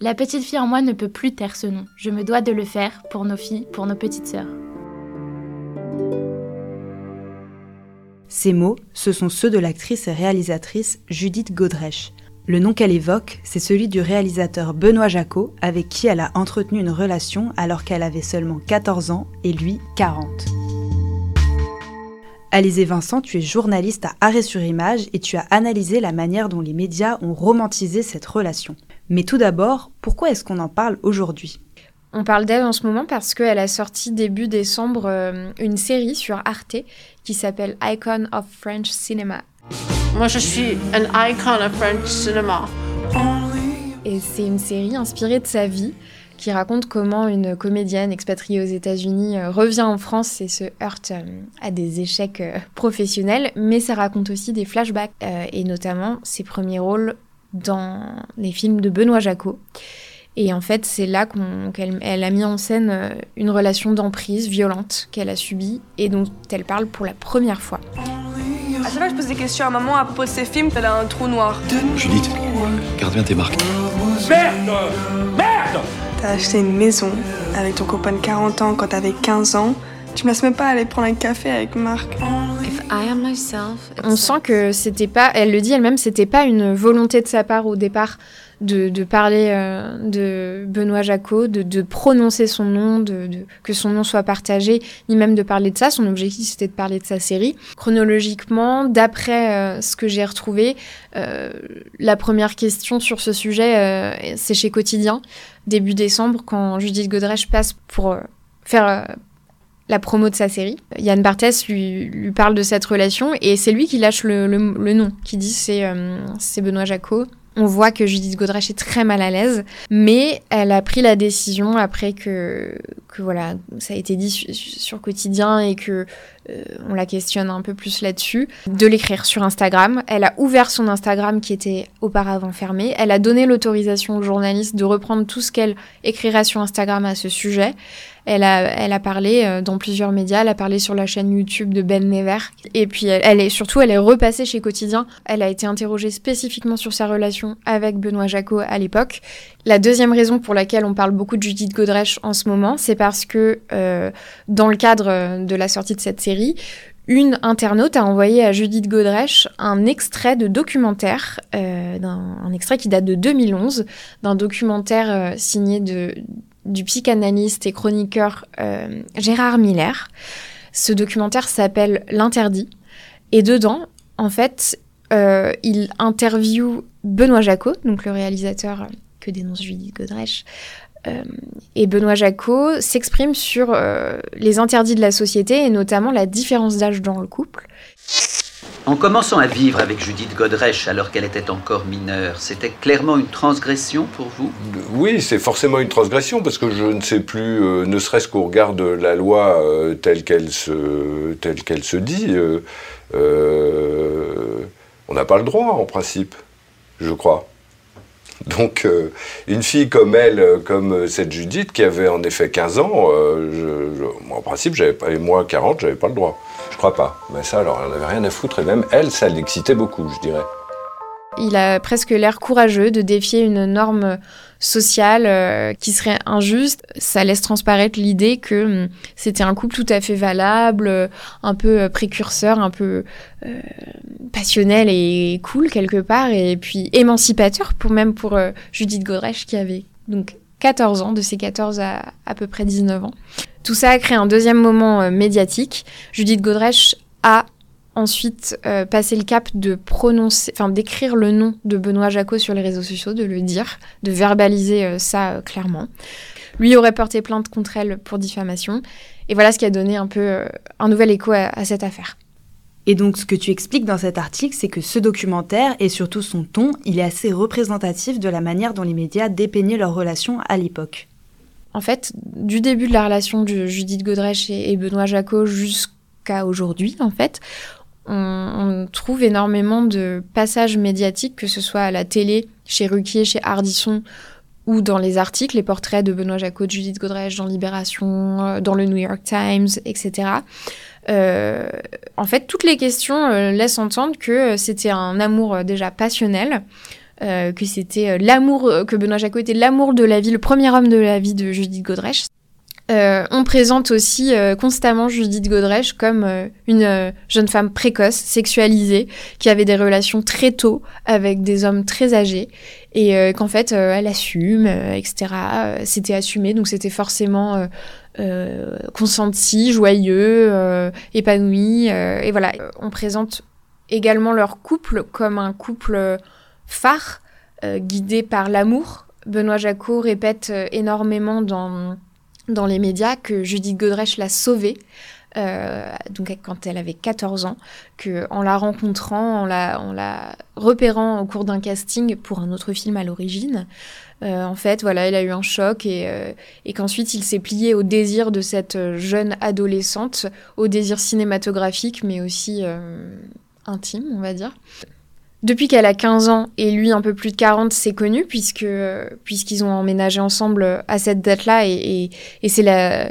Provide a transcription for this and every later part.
La petite fille en moi ne peut plus taire ce nom. Je me dois de le faire pour nos filles, pour nos petites sœurs. Ces mots, ce sont ceux de l'actrice et réalisatrice Judith Godrèche. Le nom qu'elle évoque, c'est celui du réalisateur Benoît Jacot, avec qui elle a entretenu une relation alors qu'elle avait seulement 14 ans et lui 40. Alizé Vincent, tu es journaliste à Arrêt sur Image et tu as analysé la manière dont les médias ont romantisé cette relation. Mais tout d'abord, pourquoi est-ce qu'on en parle aujourd'hui? On parle d'elle en ce moment parce qu'elle a sorti début décembre euh, une série sur Arte qui s'appelle Icon of French Cinema. Moi, je suis un icon of French cinema. Et c'est une série inspirée de sa vie qui raconte comment une comédienne expatriée aux États-Unis euh, revient en France et se heurte euh, à des échecs professionnels, mais ça raconte aussi des flashbacks et notamment ses premiers rôles dans les films de Benoît Jacot. Et en fait, c'est là qu'elle elle a mis en scène euh, une relation d'emprise violente qu'elle a subie et dont elle parle pour la première fois. À chaque fois que je pose des questions à maman à propos de ses films, elle a un trou noir. Judith, garde bien tes marques. Merde Merde T'as acheté une maison avec ton copain de 40 ans quand t'avais 15 ans. Tu me laisses même pas aller prendre un café avec Marc. On sent que c'était pas, elle le dit elle-même, c'était pas une volonté de sa part au départ de, parler euh, de Benoît Jacot, de, prononcer son nom, de, que son nom soit partagé, ni même de parler de ça. Son objectif, c'était de parler de sa série. Chronologiquement, d'après euh, ce que j'ai retrouvé, euh, la première question sur ce sujet, c'est chez Quotidien, début décembre, quand Judith Godrèche passe pour faire la promo de sa série. Yann Barthès lui, lui parle de cette relation et c'est lui qui lâche le, le, nom, qui dit c'est c'est Benoît Jacot. On voit que Judith Godrèche est très mal à l'aise, mais elle a pris la décision après que, que voilà, ça a été dit sur, quotidien et que euh, on la questionne un peu plus là-dessus, de l'écrire sur Instagram. Elle a ouvert son Instagram qui était auparavant fermé. Elle a donné l'autorisation aux journalistes de reprendre tout ce qu'elle écrira sur Instagram à ce sujet. Elle a, parlé euh, dans plusieurs médias, elle a parlé sur la chaîne YouTube de Ben Never. Et puis, elle, est surtout, elle est repassée chez Quotidien. Elle a été interrogée spécifiquement sur sa relation avec Benoît Jacot à l'époque. La deuxième raison pour laquelle on parle beaucoup de Judith Godrèche en ce moment, c'est parce que euh, dans le cadre de la sortie de cette série, une internaute a envoyé à Judith Godrèche un extrait de documentaire, euh, un extrait qui date de 2011, d'un documentaire signé du psychanalyste et chroniqueur euh, Gérard Miller. Ce documentaire s'appelle L'interdit. Et dedans, en fait, euh, il interviewe Benoît Jacot, donc le réalisateur que dénonce Judith Godrèche. Euh, et Benoît Jacot s'exprime sur les interdits de la société et notamment la différence d'âge dans le couple. En commençant à vivre avec Judith Godrèche alors qu'elle était encore mineure, c'était clairement une transgression pour vous? Oui, c'est forcément une transgression parce que je ne sais plus, euh, ne serait-ce qu'au regard de la loi euh, telle qu'elle se, telle qu'elle se dit, euh, on n'a pas le droit en principe, je crois. Donc, une fille comme elle, comme cette Judith, qui avait en effet 15 ans, en principe, j'avais pas, et moi 40, j'avais pas le droit. Je crois pas. Mais ça, alors, elle n'avait rien à foutre. Et même elle, ça l'excitait beaucoup, je dirais. Il a presque l'air courageux de défier une norme sociale euh, qui serait injuste. Ça laisse transparaître l'idée que hum, c'était un couple tout à fait valable, un peu euh, précurseur, un peu euh, passionnel et cool quelque part, et puis émancipateur pour même pour Judith Godrèche qui avait donc 14 ans, de ses 14 à à peu près 19 ans. Tout ça a créé un deuxième moment euh, médiatique. Judith Godrèche a ensuite euh, passé le cap de prononcer, enfin d'écrire le nom de Benoît Jacot sur les réseaux sociaux, de le dire, de verbaliser euh, ça clairement. Lui aurait porté plainte contre elle pour diffamation. Et voilà ce qui a donné un peu un nouvel écho à cette affaire. Et donc ce que tu expliques dans cet article, c'est que ce documentaire, et surtout son ton, il est assez représentatif de la manière dont les médias dépeignaient leur relation à l'époque. En fait, du début de la relation de Judith Godrèche et, Benoît Jacot jusqu'à aujourd'hui, en fait, on, trouve énormément de passages médiatiques, que ce soit à la télé, chez Ruquier, chez Ardisson, ou dans les articles, les portraits de Benoît Jacot, de Judith Godrèche dans Libération, euh, dans le New York Times, etc. Euh, en fait, toutes les questions euh, laissent entendre que c'était un amour déjà passionnel, que c'était l'amour, que Benoît Jacot était l'amour de la vie, le premier homme de la vie de Judith Godrèche. Euh, on présente aussi euh, constamment Judith Godrèche comme euh, une jeune femme précoce, sexualisée, qui avait des relations très tôt avec des hommes très âgés et qu'en fait elle assume, etc. c'était assumé, donc c'était forcément consenti, joyeux, épanoui. et voilà, on présente également leur couple comme un couple phare, guidé par l'amour. Benoît Jacot répète énormément dans dans les médias que Judith Godrèche l'a sauvée. Euh, donc quand elle avait 14 ans, que la rencontrant, en la, repérant au cours d'un casting pour un autre film à l'origine, euh, en fait, voilà, elle a eu un choc euh, et qu'ensuite il s'est plié au désir de cette jeune adolescente, au désir cinématographique, mais aussi intime, on va dire. Depuis qu'elle a 15 ans et lui un peu plus de 40, c'est connu puisque puisqu'ils ont emménagé ensemble à cette date-là et, et, c'est la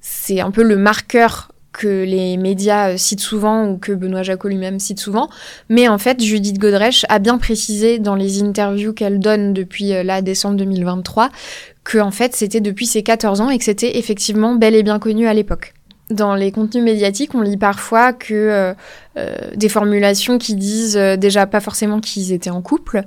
c'est un peu le marqueur que les médias citent souvent ou que Benoît Jacot lui-même cite souvent. Mais en fait, Judith Godrèche a bien précisé dans les interviews qu'elle donne depuis euh, là décembre 2023 que en fait c'était depuis ses 14 ans et que c'était effectivement bel et bien connu à l'époque dans les contenus médiatiques, on lit parfois que euh, euh, des formulations qui disent euh, déjà pas forcément qu'ils étaient en couple,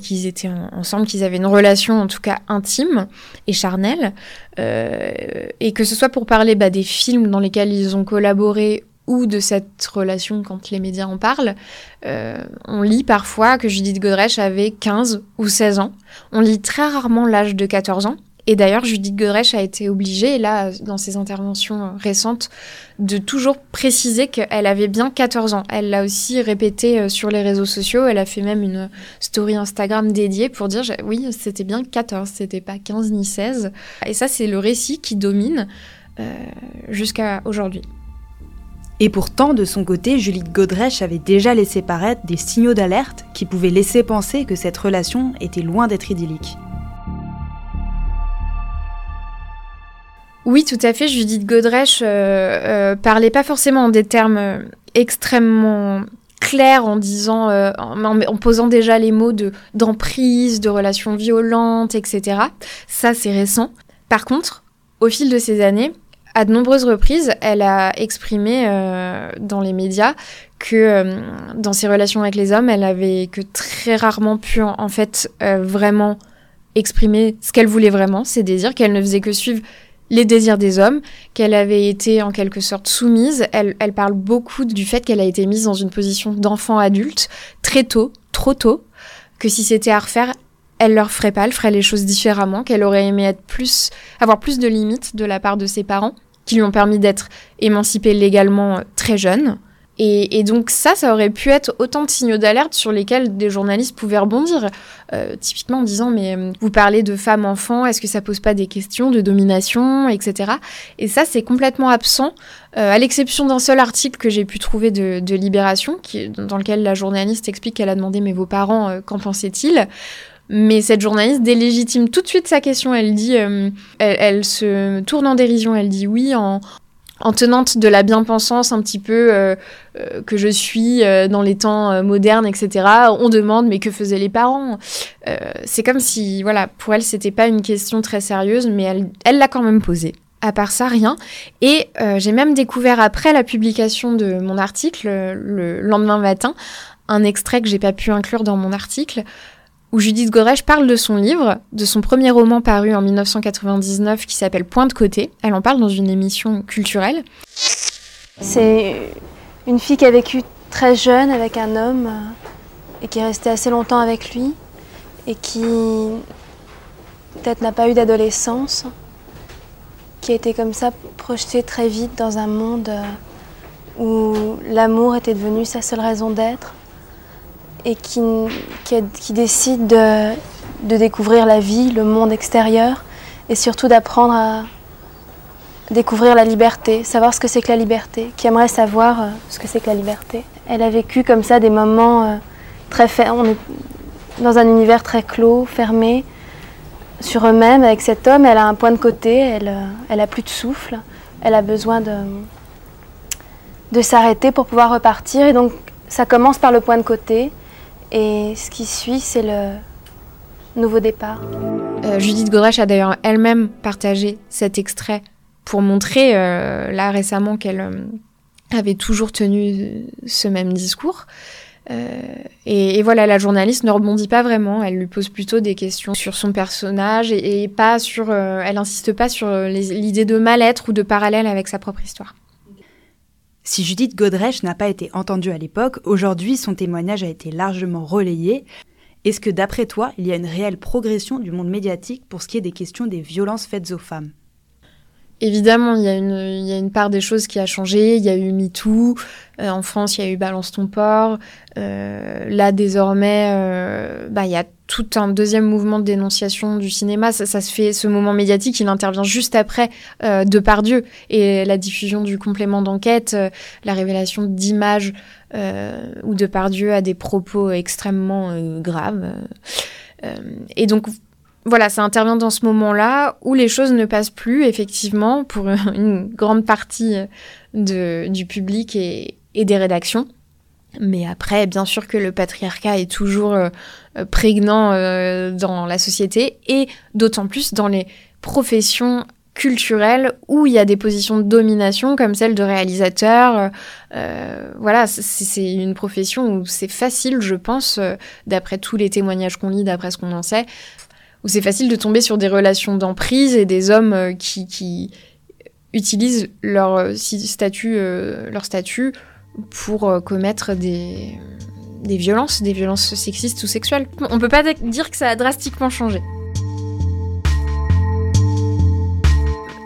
qu'ils étaient ensemble, qu'ils avaient une relation en tout cas intime et charnelle, et que ce soit pour parler bah, des films dans lesquels ils ont collaboré ou de cette relation quand les médias en parlent, on lit parfois que Judith Godrèche avait 15 ou 16 ans. On lit très rarement l'âge de 14 ans. Et d'ailleurs, Judith Godrèche a été obligée, là, dans ses interventions récentes, de toujours préciser qu'elle avait bien 14 ans. Elle l'a aussi répété euh, sur les réseaux sociaux. Elle a fait même une story Instagram dédiée pour dire oui, c'était bien 14, c'était pas 15 ni 16. Et ça, c'est le récit qui domine euh, jusqu'à aujourd'hui. Et pourtant, de son côté, Judith Godrèche avait déjà laissé paraître des signaux d'alerte qui pouvaient laisser penser que cette relation était loin d'être idyllique. Oui, tout à fait. Judith Godrèche euh, euh, parlait pas forcément en des termes euh, extrêmement clairs en disant, en, posant déjà les mots de d'emprise, de relations violentes, etc. Ça, c'est récent. Par contre, au fil de ces années, à de nombreuses reprises, elle a exprimé dans les médias que dans ses relations avec les hommes, elle avait que très rarement pu en fait vraiment exprimer ce qu'elle voulait vraiment, ses désirs, qu'elle ne faisait que suivre les désirs des hommes, qu'elle avait été en quelque sorte soumise. Elle, parle beaucoup du fait qu'elle a été mise dans une position d'enfant adulte très tôt, trop tôt, que si c'était à refaire, elle leur ferait pas, elle ferait les choses différemment, qu'elle aurait aimé être plus, avoir plus de limites de la part de ses parents, qui lui ont permis d'être émancipée légalement très jeune. Et, donc ça, ça aurait pu être autant de signaux d'alerte sur lesquels des journalistes pouvaient rebondir, euh, typiquement en disant mais euh, vous parlez de femmes enfants, est-ce que ça pose pas des questions de domination, etc. Et ça, c'est complètement absent, euh, à l'exception d'un seul article que j'ai pu trouver de, Libération, qui, dans lequel la journaliste explique qu'elle a demandé mais vos parents, qu'en pensaient-ils? Mais cette journaliste délégitime tout de suite sa question. Elle dit, elle, elle, se tourne en dérision. Elle dit oui en, en tenante de la bien-pensance un petit peu euh, euh, que je suis euh, dans les temps modernes, etc. On demande mais que faisaient les parents? C'est comme si, voilà, pour elle c'était pas une question très sérieuse, mais elle, elle l'a quand même posée. À part ça, rien. Et j'ai même découvert après la publication de mon article, le lendemain matin, un extrait que j'ai pas pu inclure dans mon article, où Judith Godrèche parle de son livre, de son premier roman paru en 1999 qui s'appelle Point de côté. Elle en parle dans une émission culturelle. C'est une fille qui a vécu très jeune avec un homme euh, et qui est restée assez longtemps avec lui et qui peut-être n'a pas eu d'adolescence, qui a été comme ça projetée très vite dans un monde euh, où l'amour était devenu sa seule raison d'être et qui, qui, décide de, de, découvrir la vie, le monde extérieur et surtout d'apprendre à découvrir la liberté, savoir ce que c'est que la liberté, qui aimerait savoir euh, ce que c'est que la liberté. Elle a vécu comme ça des moments euh, très fermes, on est dans un univers très clos, fermé sur eux-mêmes avec cet homme, elle a un point de côté, elle, euh, elle a plus de souffle, elle a besoin de, de s'arrêter pour pouvoir repartir et donc ça commence par le point de côté Et ce qui suit, c'est le nouveau départ. Euh, Judith Godrèche a d'ailleurs elle-même partagé cet extrait pour montrer euh, là récemment qu'elle euh, avait toujours tenu ce même discours. Et, voilà, la journaliste ne rebondit pas vraiment. Elle lui pose plutôt des questions sur son personnage et, et pas sur. elle insiste pas sur l'idée de mal-être ou de parallèle avec sa propre histoire. Si Judith Godrèche n'a pas été entendue à l'époque, aujourd'hui son témoignage a été largement relayé. Est-ce que d'après toi, il y a une réelle progression du monde médiatique pour ce qui est des questions des violences faites aux femmes? Évidemment, il y, a une, il y, a une, part des choses qui a changé. Il y a eu MeToo. Euh, en France, il y a eu Balance ton port. Euh, là, désormais, euh, bah, il y a tout un deuxième mouvement de dénonciation du cinéma. Ça, ça se fait, ce moment médiatique, il intervient juste après euh, Depardieu et la diffusion du complément d'enquête, euh, la révélation d'images euh, où Depardieu a des propos extrêmement graves. et donc, voilà, ça intervient dans ce moment-là où les choses ne passent plus, effectivement, pour une grande partie de, du public et, des rédactions. Mais après, bien sûr que le patriarcat est toujours euh, prégnant euh, dans la société et d'autant plus dans les professions culturelles où il y a des positions de domination comme celle de réalisateur. Euh, voilà, c'est une profession où c'est facile, je pense, euh, d'après tous les témoignages qu'on lit, d'après ce qu'on en sait, où c'est facile de tomber sur des relations d'emprise et des hommes euh, qui, utilisent leur euh, statut, euh, statut pour commettre des, des violences, des violences sexistes ou sexuelles. On peut pas dire que ça a drastiquement changé.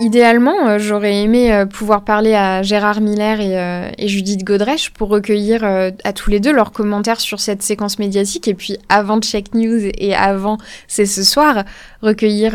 Idéalement, euh, j'aurais aimé euh, pouvoir parler à Gérard Miller et, euh, Judith Godrèche pour recueillir à tous les deux leurs commentaires sur cette séquence médiatique. Et puis, avant Check News et avant C'est ce soir, recueillir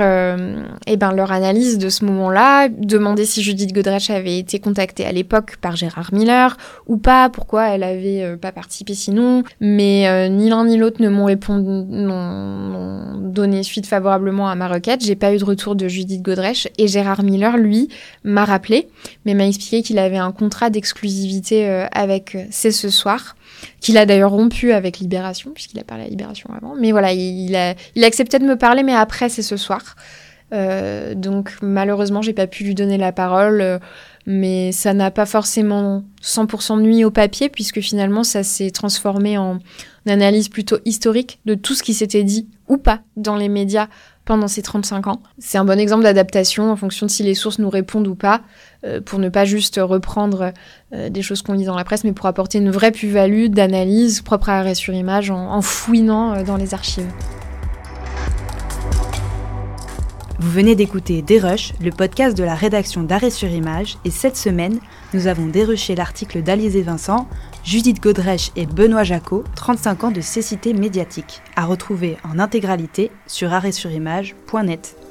eh ben, leur analyse de ce moment-là, demander si Judith Godrèche avait été contactée à l'époque par Gérard Miller ou pas, pourquoi elle avait pas participé sinon. Mais ni l'un ni l'autre ne m'ont répondu, n'ont donné suite favorablement à ma requête. J'ai pas eu de retour de Judith Godrèche et Gérard Miller Miller, lui, m'a rappelé, mais m'a expliqué qu'il avait un contrat d'exclusivité euh, avec C'est ce soir, qu'il a d'ailleurs rompu avec Libération, puisqu'il a parlé à Libération avant. Mais voilà, il, a, accepté de me parler, mais après C'est ce soir. Euh, donc malheureusement, j'ai pas pu lui donner la parole, euh, mais ça n'a pas forcément 100% nuit au papier, puisque finalement, ça s'est transformé en analyse plutôt historique de tout ce qui s'était dit ou pas dans les médias pendant ces 35 ans. C'est un bon exemple d'adaptation en fonction de si les sources nous répondent ou pas, euh, pour ne pas juste reprendre euh, des choses qu'on lit dans la presse, mais pour apporter une vraie plus-value d'analyse propre à arrêt sur image en, fouinant euh, dans les archives. Vous venez d'écouter Dérush, le podcast de la rédaction d'Arrêt sur Image, et cette semaine, nous avons dérushé l'article d'Alizé Vincent, Judith Godrèche et Benoît Jacot, 35 ans de cécité médiatique, à retrouver en intégralité sur arrêtsurimage.net.